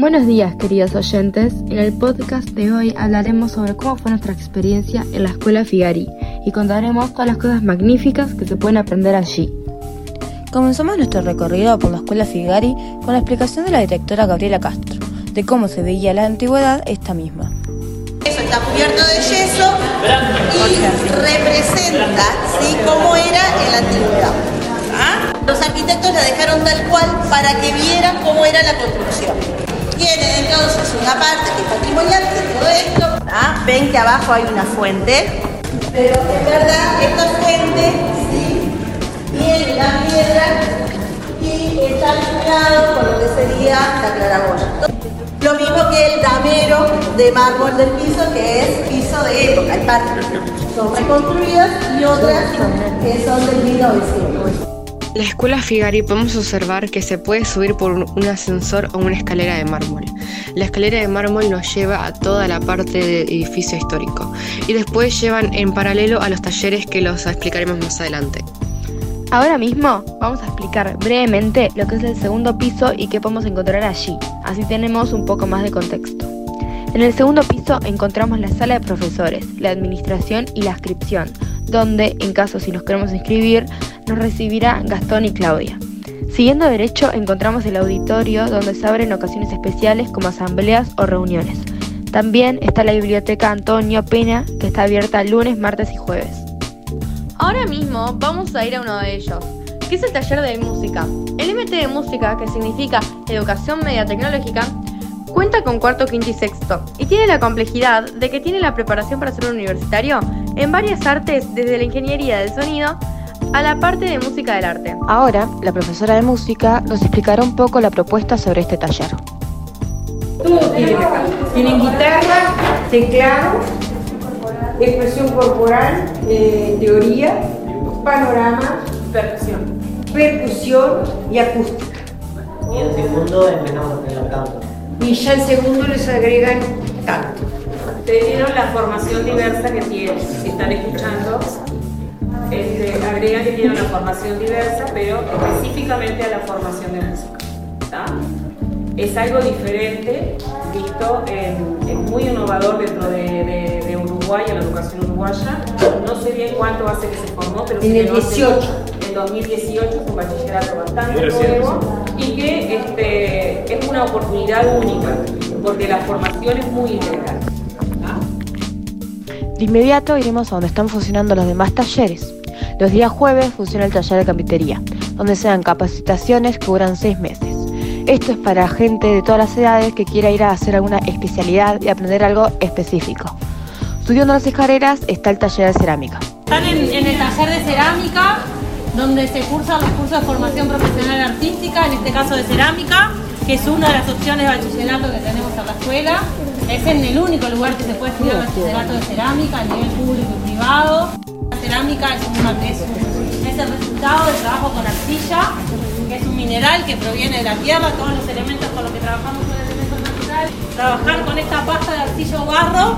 Buenos días, queridos oyentes. En el podcast de hoy hablaremos sobre cómo fue nuestra experiencia en la escuela Figari y contaremos todas las cosas magníficas que se pueden aprender allí. Comenzamos nuestro recorrido por la escuela Figari con la explicación de la directora Gabriela Castro de cómo se veía la antigüedad esta misma. Eso está cubierto de yeso y representa ¿sí? cómo era en la antigüedad. ¿Ah? Los arquitectos la dejaron tal cual para que vieran cómo era la construcción. Tienen entonces una parte que es patrimonial de todo esto. Ven que abajo hay una fuente, pero en verdad esta fuente ¿sí? tiene la piedra y está vinculado con lo que sería la claraboya. Lo mismo que el damero de mármol del piso, que es piso de época. Hay partes que son reconstruidas y otras que son del 1900. La escuela Figari podemos observar que se puede subir por un ascensor o una escalera de mármol. La escalera de mármol nos lleva a toda la parte del edificio histórico y después llevan en paralelo a los talleres que los explicaremos más adelante. Ahora mismo vamos a explicar brevemente lo que es el segundo piso y qué podemos encontrar allí, así tenemos un poco más de contexto. En el segundo piso encontramos la sala de profesores, la administración y la inscripción, donde, en caso si nos queremos inscribir, nos recibirá Gastón y Claudia. Siguiendo derecho encontramos el auditorio donde se abren ocasiones especiales como asambleas o reuniones. También está la biblioteca Antonio Pena, que está abierta lunes, martes y jueves. Ahora mismo vamos a ir a uno de ellos, que es el taller de música. El MT de música, que significa Educación Media Tecnológica, cuenta con cuarto, quinto y sexto, y tiene la complejidad de que tiene la preparación para ser un universitario en varias artes, desde la ingeniería del sonido a la parte de música del arte. Ahora, la profesora de música nos explicará un poco la propuesta sobre este taller. Todo tienen acá. Tienen guitarra, teclado, expresión corporal, eh, teoría, panorama, percusión. Percusión y acústica. Y en segundo empezamos a tener canto. Y ya en segundo les agregan canto. Ustedes vieron la formación diversa que tienen, si están escuchando, este, agregan que tienen una formación diversa, pero específicamente a la formación de música. Es algo diferente, visto, en, es muy innovador dentro de, de, Uruguay, en la educación uruguaya. No sé bien cuánto hace que se formó, pero en el 18. En 2018 es un bachillerato bastante nuevo y que este, es una oportunidad única, porque la formación es muy integral. De inmediato iremos a donde están funcionando los demás talleres. Los días jueves funciona el taller de carpintería, donde se dan capacitaciones que duran seis meses. Esto es para gente de todas las edades que quiera ir a hacer alguna especialidad y aprender algo específico. Estudiando las escaleras está el taller de cerámica. Están en, el taller de cerámica, donde se cursan los cursos de formación profesional artística, en este caso de cerámica, que es una de las opciones de bachillerato que tenemos en la escuela. Es en el único lugar que se puede estudiar bachillerato de cerámica a nivel público y privado. Cerámica es, es el resultado del trabajo con arcilla que es un mineral que proviene de la tierra, todos los elementos con los que trabajamos son elementos naturales. Trabajar con esta pasta de arcillo barro,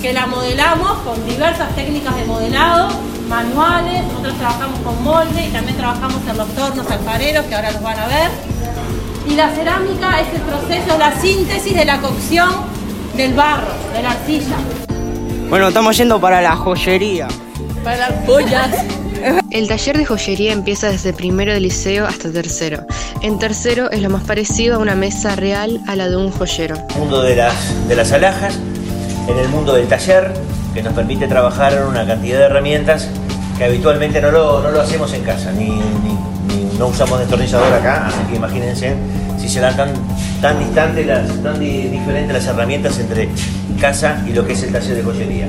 que la modelamos con diversas técnicas de modelado, manuales, nosotros trabajamos con molde y también trabajamos en los tornos alfareros, que ahora los van a ver. Y la cerámica es el proceso, la síntesis de la cocción del barro, de la arcilla. Bueno, estamos yendo para la joyería. Para las joyas. El taller de joyería empieza desde primero de liceo hasta tercero. En tercero es lo más parecido a una mesa real a la de un joyero. El mundo de las, de las alhajas, en el mundo del taller, que nos permite trabajar en una cantidad de herramientas que habitualmente no lo, no lo hacemos en casa, ni, no usamos destornillador acá, así que imagínense si serán tan, tan distantes, las, tan diferentes las herramientas entre casa y lo que es el taller de joyería.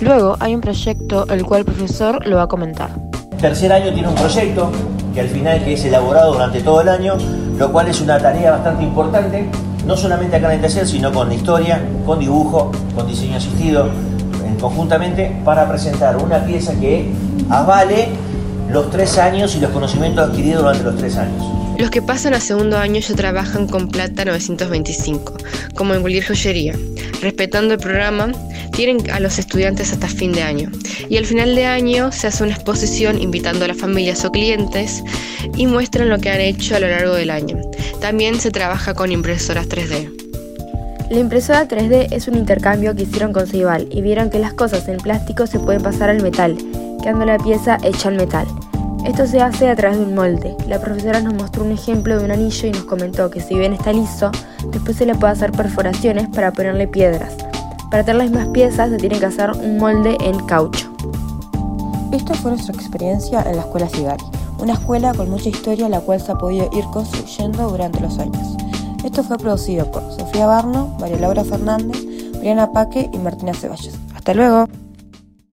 Luego hay un proyecto el cual el profesor lo va a comentar. Tercer año tiene un proyecto que al final que es elaborado durante todo el año, lo cual es una tarea bastante importante, no solamente acá en el taller, sino con historia, con dibujo, con diseño asistido, conjuntamente para presentar una pieza que avale los tres años y los conocimientos adquiridos durante los tres años. Los que pasan a segundo año ya trabajan con plata 925, como en cualquier joyería. Respetando el programa, tienen a los estudiantes hasta fin de año. Y al final de año se hace una exposición invitando a las familias o clientes y muestran lo que han hecho a lo largo del año. También se trabaja con impresoras 3D. La impresora 3D es un intercambio que hicieron con Ceibal y vieron que las cosas en plástico se pueden pasar al metal, quedando la pieza hecha al metal. Esto se hace a través de un molde. La profesora nos mostró un ejemplo de un anillo y nos comentó que si bien está liso, después se le puede hacer perforaciones para ponerle piedras. Para tener las mismas piezas se tiene que hacer un molde en caucho. Esta fue nuestra experiencia en la Escuela Sigari, una escuela con mucha historia la cual se ha podido ir construyendo durante los años. Esto fue producido por Sofía Barno, María Laura Fernández, Briana Paque y Martina Ceballos. Hasta luego.